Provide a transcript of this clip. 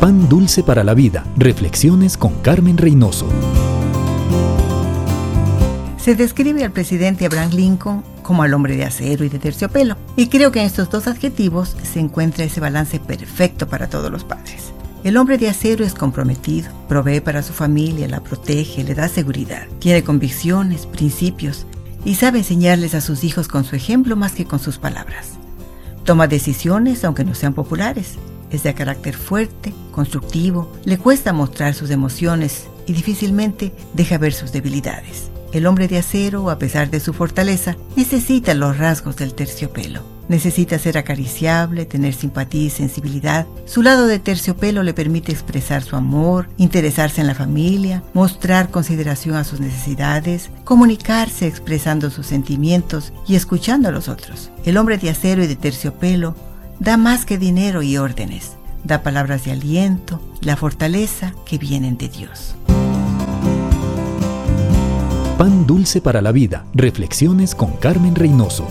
Pan Dulce para la Vida. Reflexiones con Carmen Reynoso. Se describe al presidente Abraham Lincoln como al hombre de acero y de terciopelo, y creo que en estos dos adjetivos se encuentra ese balance perfecto para todos los padres. El hombre de acero es comprometido, provee para su familia, la protege, le da seguridad, tiene convicciones, principios y sabe enseñarles a sus hijos con su ejemplo más que con sus palabras. Toma decisiones aunque no sean populares, es de carácter fuerte, constructivo, le cuesta mostrar sus emociones y difícilmente deja ver sus debilidades. El hombre de acero, a pesar de su fortaleza, necesita los rasgos del terciopelo. Necesita ser acariciable, tener simpatía y sensibilidad. Su lado de terciopelo le permite expresar su amor, interesarse en la familia, mostrar consideración a sus necesidades, comunicarse expresando sus sentimientos y escuchando a los otros. El hombre de acero y de terciopelo Da más que dinero y órdenes, da palabras de aliento, la fortaleza que vienen de Dios. Pan dulce para la vida. Reflexiones con Carmen Reynoso.